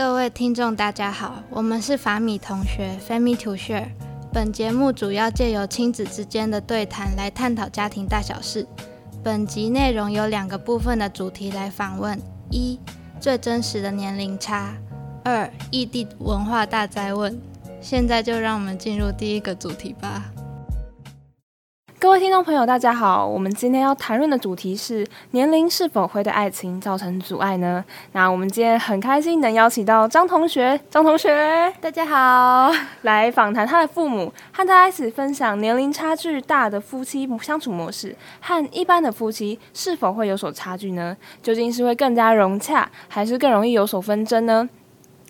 各位听众，大家好，我们是法米同学 （Family to Share）。本节目主要借由亲子之间的对谈来探讨家庭大小事。本集内容有两个部分的主题来访问：一、最真实的年龄差；二、异地文化大灾问。现在就让我们进入第一个主题吧。各位听众朋友，大家好。我们今天要谈论的主题是年龄是否会对爱情造成阻碍呢？那我们今天很开心能邀请到张同学，张同学，大家好，来访谈他的父母，和大家一起分享年龄差距大的夫妻相处模式和一般的夫妻是否会有所差距呢？究竟是会更加融洽，还是更容易有所纷争呢？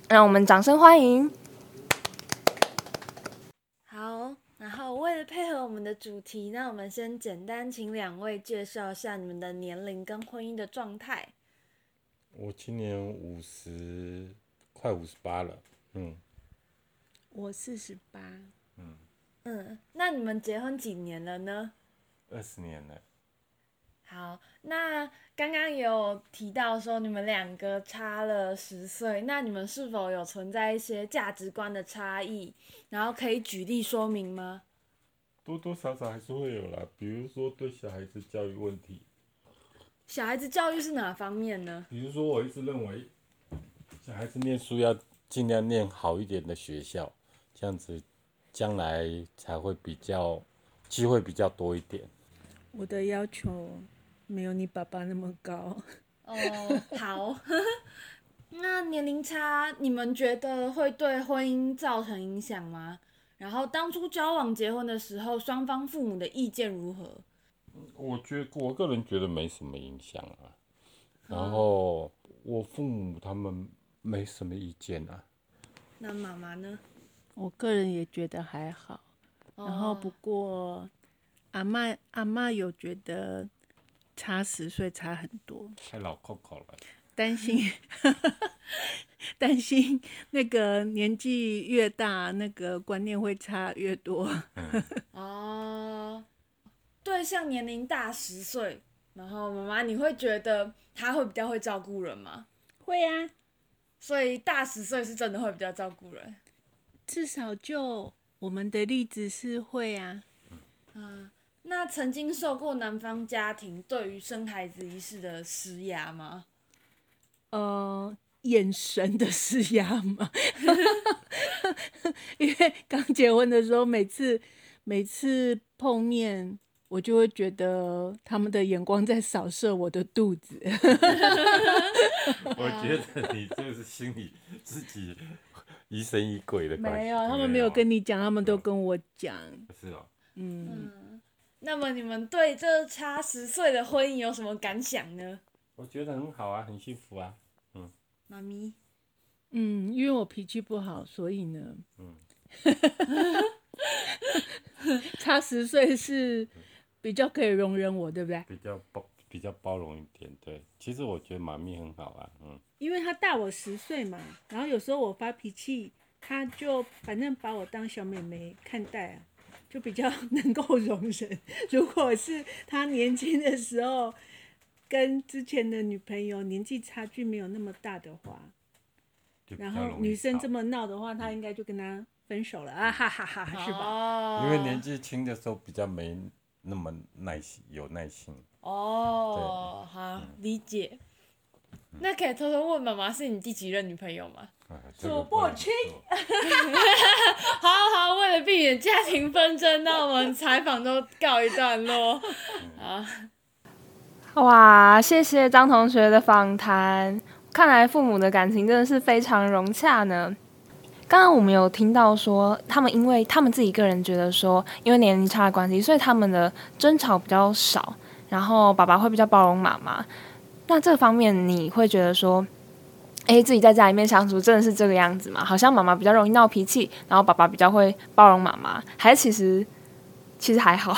让我们掌声欢迎。为了配合我们的主题，那我们先简单请两位介绍一下你们的年龄跟婚姻的状态。我今年五十，快五十八了。嗯。我四十八。嗯。嗯，那你们结婚几年了呢？二十年了。好，那刚刚有提到说你们两个差了十岁，那你们是否有存在一些价值观的差异？然后可以举例说明吗？多多少少还是会有啦，比如说对小孩子教育问题。小孩子教育是哪方面呢？比如说，我一直认为，小孩子念书要尽量念好一点的学校，这样子将来才会比较机会比较多一点。我的要求没有你爸爸那么高。哦，好。那年龄差，你们觉得会对婚姻造成影响吗？然后当初交往结婚的时候，双方父母的意见如何？我觉我个人觉得没什么影响啊。然后我父母他们没什么意见啊。那妈妈呢？我个人也觉得还好。然后不过阿妈阿妈有觉得差十岁差很多。太老 Coco 了。担心，担心那个年纪越大，那个观念会差越多。哦，对象年龄大十岁，然后妈妈，你会觉得他会比较会照顾人吗？会啊，所以大十岁是真的会比较照顾人。至少就我们的例子是会啊。嗯，那曾经受过男方家庭对于生孩子一事的施压吗？呃，眼神的施压吗，因为刚结婚的时候，每次每次碰面，我就会觉得他们的眼光在扫射我的肚子。我觉得你就是心里自己疑神疑鬼的没有，他们没有跟你讲，他们都跟我讲。是哦。嗯。那么你们对这差十岁的婚姻有什么感想呢？我觉得很好啊，很幸福啊，嗯。妈咪，嗯，因为我脾气不好，所以呢，嗯，差十岁是比较可以容忍我，对不对？比较包比较包容一点，对。其实我觉得妈咪很好啊，嗯。因为她大我十岁嘛，然后有时候我发脾气，她就反正把我当小妹妹看待啊，就比较能够容忍。如果是她年轻的时候。跟之前的女朋友年纪差距没有那么大的话，然后女生这么闹的话，他应该就跟他分手了啊哈哈哈，是吧？因为年纪轻的时候比较没那么耐心，有耐心。哦，好理解。那可以偷偷问妈妈，是你第几任女朋友吗？数不清。好好，为了避免家庭纷争，那我们采访都告一段落。好。哇，谢谢张同学的访谈。看来父母的感情真的是非常融洽呢。刚刚我们有听到说，他们因为他们自己个人觉得说，因为年龄差的关系，所以他们的争吵比较少，然后爸爸会比较包容妈妈。那这方面你会觉得说，哎，自己在家里面相处真的是这个样子吗？好像妈妈比较容易闹脾气，然后爸爸比较会包容妈妈，还是其实其实还好？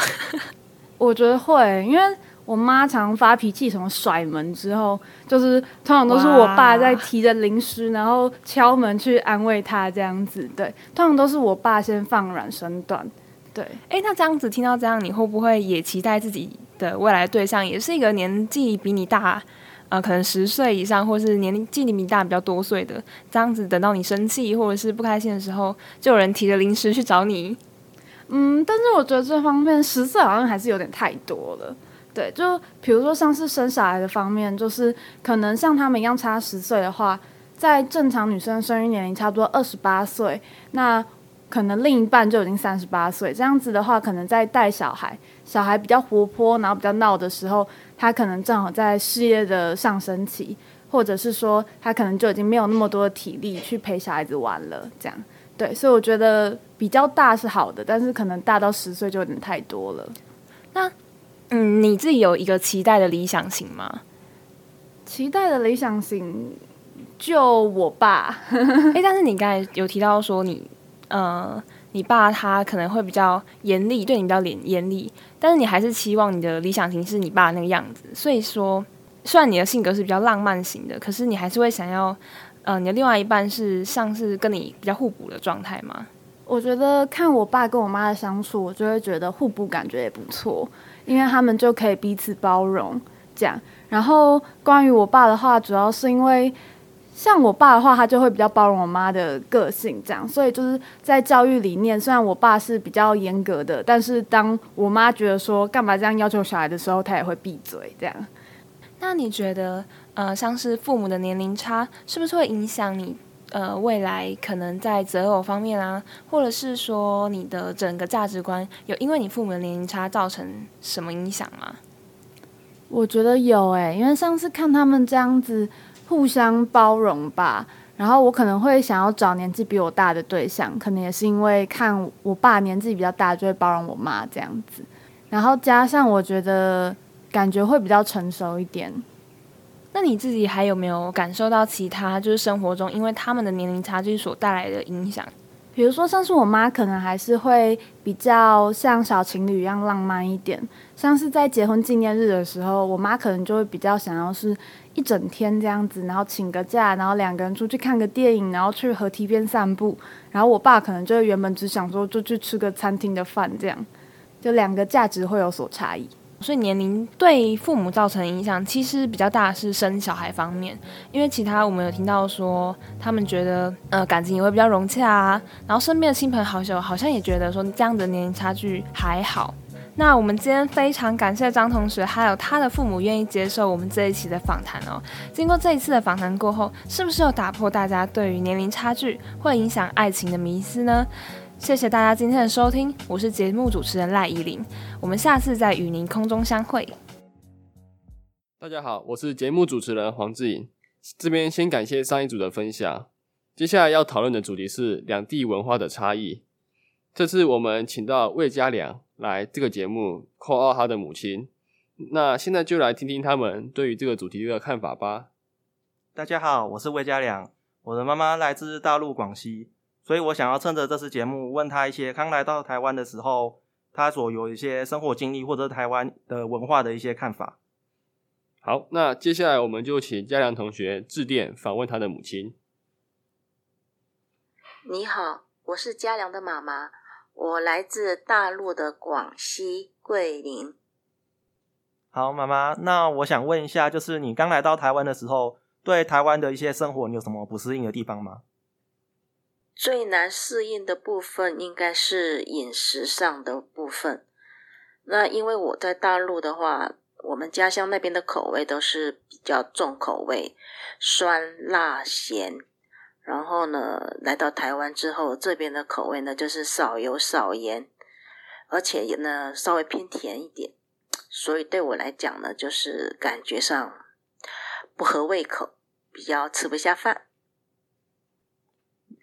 我觉得会，因为。我妈常发脾气，什么甩门之后，就是通常都是我爸在提着零食，然后敲门去安慰她这样子。对，通常都是我爸先放软身段。对，哎，那这样子听到这样，你会不会也期待自己的未来对象也是一个年纪比你大，呃，可能十岁以上，或是年龄纪比你大比较多岁的，这样子等到你生气或者是不开心的时候，就有人提着零食去找你。嗯，但是我觉得这方面十岁好像还是有点太多了。对，就比如说像是生小孩的方面，就是可能像他们一样差十岁的话，在正常女生生育年龄差不多二十八岁，那可能另一半就已经三十八岁。这样子的话，可能在带小孩，小孩比较活泼，然后比较闹的时候，他可能正好在事业的上升期，或者是说他可能就已经没有那么多的体力去陪小孩子玩了。这样，对，所以我觉得比较大是好的，但是可能大到十岁就有点太多了。那嗯，你自己有一个期待的理想型吗？期待的理想型，就我爸。哎，但是你刚才有提到说你，呃，你爸他可能会比较严厉，对你比较严严厉，但是你还是期望你的理想型是你爸那个样子。所以说，虽然你的性格是比较浪漫型的，可是你还是会想要，呃，你的另外一半是像是跟你比较互补的状态吗？我觉得看我爸跟我妈的相处，我就会觉得互补感觉也不错。因为他们就可以彼此包容，这样。然后关于我爸的话，主要是因为像我爸的话，他就会比较包容我妈的个性，这样。所以就是在教育理念，虽然我爸是比较严格的，但是当我妈觉得说干嘛这样要求小孩的时候，他也会闭嘴，这样。那你觉得，呃，像是父母的年龄差，是不是会影响你？呃，未来可能在择偶方面啊，或者是说你的整个价值观，有因为你父母的年龄差造成什么影响吗？我觉得有诶，因为上次看他们这样子互相包容吧，然后我可能会想要找年纪比我大的对象，可能也是因为看我爸年纪比较大，就会包容我妈这样子，然后加上我觉得感觉会比较成熟一点。那你自己还有没有感受到其他就是生活中因为他们的年龄差距所带来的影响？比如说，像是我妈可能还是会比较像小情侣一样浪漫一点，像是在结婚纪念日的时候，我妈可能就会比较想要是一整天这样子，然后请个假，然后两个人出去看个电影，然后去河堤边散步。然后我爸可能就原本只想说就去吃个餐厅的饭，这样就两个价值会有所差异。所以年龄对父母造成影响，其实比较大的是生小孩方面，因为其他我们有听到说，他们觉得呃感情也会比较融洽啊，然后身边的亲朋好友好像也觉得说这样的年龄差距还好。那我们今天非常感谢张同学，还有他的父母愿意接受我们这一期的访谈哦。经过这一次的访谈过后，是不是有打破大家对于年龄差距会影响爱情的迷思呢？谢谢大家今天的收听，我是节目主持人赖依林，我们下次再与您空中相会。大家好，我是节目主持人黄志颖，这边先感谢上一组的分享，接下来要讨论的主题是两地文化的差异。这次我们请到魏家良来这个节目，call out 他的母亲，那现在就来听听他们对于这个主题的看法吧。大家好，我是魏家良，我的妈妈来自大陆广西。所以我想要趁着这次节目，问他一些刚来到台湾的时候，他所有一些生活经历，或者台湾的文化的一些看法。好，那接下来我们就请嘉良同学致电访问他的母亲。你好，我是嘉良的妈妈，我来自大陆的广西桂林。好，妈妈，那我想问一下，就是你刚来到台湾的时候，对台湾的一些生活，你有什么不适应的地方吗？最难适应的部分应该是饮食上的部分。那因为我在大陆的话，我们家乡那边的口味都是比较重口味，酸辣咸。然后呢，来到台湾之后，这边的口味呢就是少油少盐，而且呢稍微偏甜一点。所以对我来讲呢，就是感觉上不合胃口，比较吃不下饭。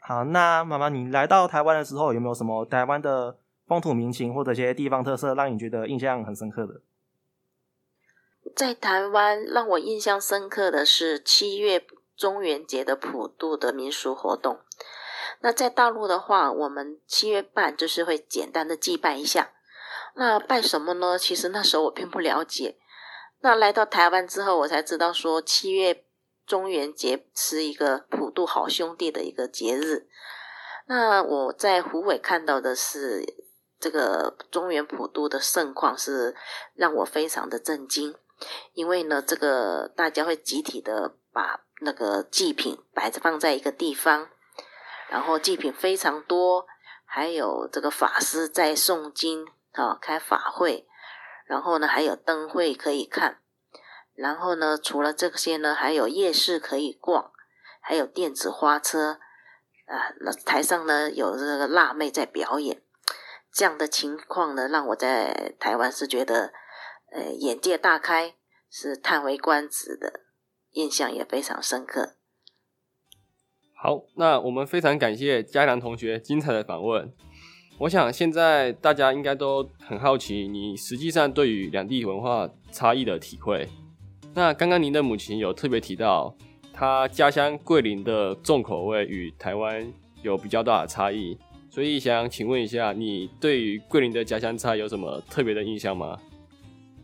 好，那妈妈，你来到台湾的时候，有没有什么台湾的风土民情或者一些地方特色，让你觉得印象很深刻的？在台湾，让我印象深刻的是七月中元节的普渡的民俗活动。那在大陆的话，我们七月半就是会简单的祭拜一下。那拜什么呢？其实那时候我并不了解。那来到台湾之后，我才知道说七月。中元节是一个普渡好兄弟的一个节日。那我在湖尾看到的是这个中原普渡的盛况，是让我非常的震惊。因为呢，这个大家会集体的把那个祭品摆放在一个地方，然后祭品非常多，还有这个法师在诵经啊，开法会，然后呢还有灯会可以看，然后呢除了这些呢，还有夜市可以逛，还有电子花车啊，那台上呢有这个辣妹在表演，这样的情况呢，让我在台湾是觉得。呃，眼界大开，是叹为观止的，印象也非常深刻。好，那我们非常感谢嘉良同学精彩的访问。我想现在大家应该都很好奇，你实际上对于两地文化差异的体会。那刚刚您的母亲有特别提到，她家乡桂林的重口味与台湾有比较大的差异，所以想请问一下，你对于桂林的家乡菜有什么特别的印象吗？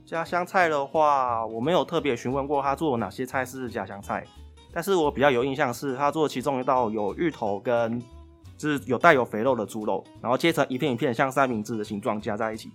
家乡菜的话，我没有特别询问过他做哪些菜是家乡菜，但是我比较有印象是他做其中一道有芋头跟就是有带有肥肉的猪肉，然后切成一片一片像三明治的形状加在一起，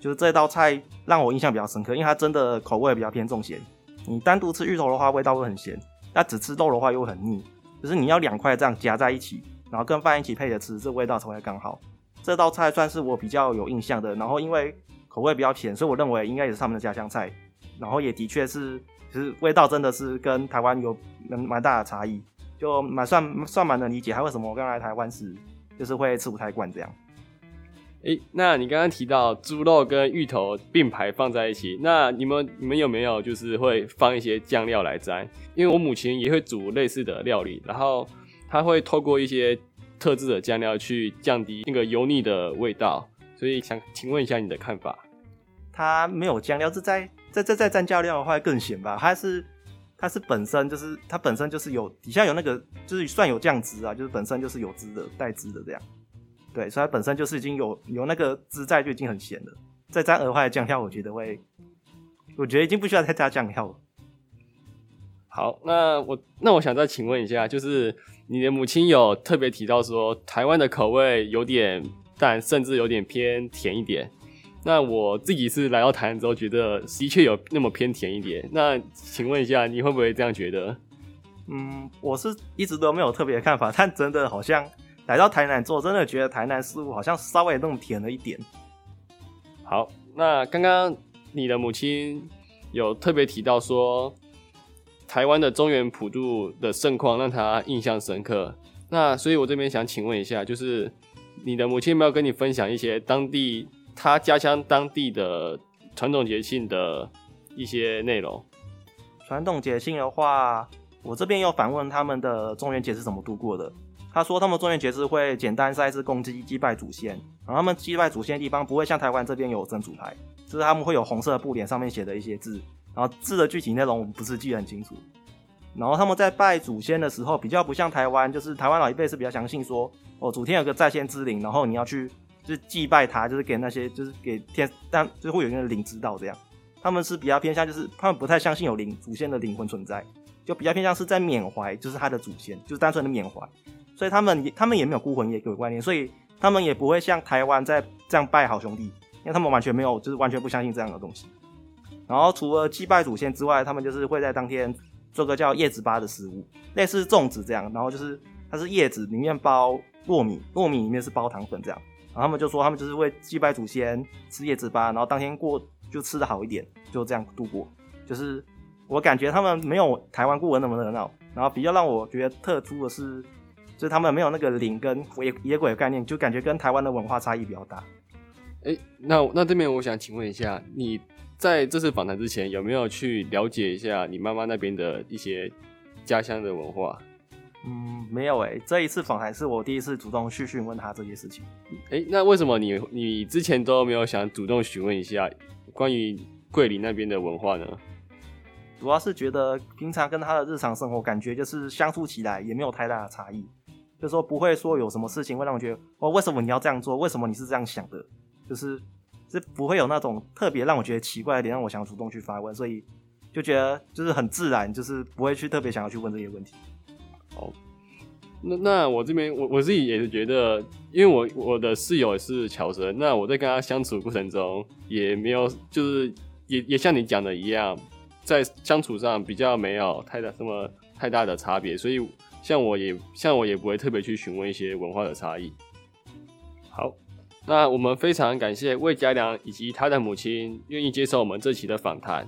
就是这道菜让我印象比较深刻，因为它真的口味比较偏重咸。你单独吃芋头的话，味道会很咸；那只吃肉的话又很腻。就是你要两块这样夹在一起，然后跟饭一起配着吃，这味道才会刚好。这道菜算是我比较有印象的，然后因为。口味比较甜，所以我认为应该也是他们的家乡菜。然后也的确是，其实味道真的是跟台湾有蛮蛮大的差异，就蛮算算蛮能理解。他为什么我刚来台湾时就是会吃不太惯这样？哎，那你刚刚提到猪肉跟芋头并排放在一起，那你们你们有没有就是会放一些酱料来沾？因为我母亲也会煮类似的料理，然后她会透过一些特制的酱料去降低那个油腻的味道。所以想请问一下你的看法，它没有酱料，是在在在在蘸酱料的话更咸吧？它是它是本身就是它本身就是有底下有那个就是算有酱汁啊，就是本身就是有汁的带汁的这样，对，所以它本身就是已经有有那个汁在就已经很咸了，再加额外的酱料，我觉得会，我觉得已经不需要再加酱料了。好，那我那我想再请问一下，就是你的母亲有特别提到说台湾的口味有点。但甚至有点偏甜一点。那我自己是来到台湾之后，觉得的确有那么偏甜一点。那请问一下，你会不会这样觉得？嗯，我是一直都没有特别的看法，但真的好像来到台南之后，真的觉得台南食物好像稍微那么甜了一点。好，那刚刚你的母亲有特别提到说，台湾的中原普渡的盛况让她印象深刻。那所以我这边想请问一下，就是。你的母亲有没有跟你分享一些当地她家乡当地的传统节庆的一些内容？传统节庆的话，我这边有反问他们的中元节是怎么度过的。他说他们中元节是会简单赛事公祭祭拜祖先，然后他们祭拜祖先的地方不会像台湾这边有真主牌，就是他们会有红色布帘上面写的一些字，然后字的具体内容我们不是记得很清楚。然后他们在拜祖先的时候，比较不像台湾，就是台湾老一辈是比较相信说，哦，祖天有个在线之灵，然后你要去就是祭拜他，就是给那些就是给天，但就会有一个灵知道这样。他们是比较偏向，就是他们不太相信有灵祖先的灵魂存在，就比较偏向是在缅怀，就是他的祖先，就是单纯的缅怀。所以他们也他们也没有孤魂野鬼观念，所以他们也不会像台湾在这样拜好兄弟，因为他们完全没有，就是完全不相信这样的东西。然后除了祭拜祖先之外，他们就是会在当天。做个叫叶子粑的食物，类似粽子这样，然后就是它是叶子里面包糯米，糯米里面是包糖粉这样，然后他们就说他们就是会祭拜祖先，吃叶子粑，然后当天过就吃的好一点，就这样度过。就是我感觉他们没有台湾过文那么热闹，然后比较让我觉得特殊的是，就是他们没有那个灵跟野野鬼的概念，就感觉跟台湾的文化差异比较大。哎，那那这边我想请问一下你。在这次访谈之前，有没有去了解一下你妈妈那边的一些家乡的文化？嗯，没有诶。这一次访谈是我第一次主动去询问他这些事情。哎，那为什么你你之前都没有想主动询问一下关于桂林那边的文化呢？主要是觉得平常跟他的日常生活感觉就是相处起来也没有太大的差异，就说不会说有什么事情会让我觉得哦，为什么你要这样做？为什么你是这样想的？就是。是不会有那种特别让我觉得奇怪的点，让我想主动去发问，所以就觉得就是很自然，就是不会去特别想要去问这些问题。好，那那我这边我我自己也是觉得，因为我我的室友也是乔生，那我在跟他相处过程中也没有，就是也也像你讲的一样，在相处上比较没有太大什么太大的差别，所以像我也像我也不会特别去询问一些文化的差异。好，那我们非常感谢魏家良以及他的母亲愿意接受我们这期的访谈。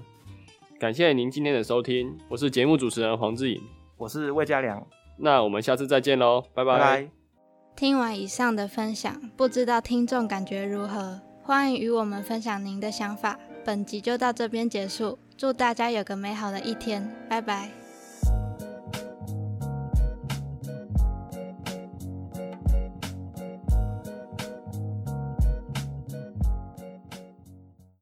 感谢您今天的收听，我是节目主持人黄志颖，我是魏家良，那我们下次再见喽，拜拜拜。听完以上的分享，不知道听众感觉如何？欢迎与我们分享您的想法。本集就到这边结束，祝大家有个美好的一天，拜拜。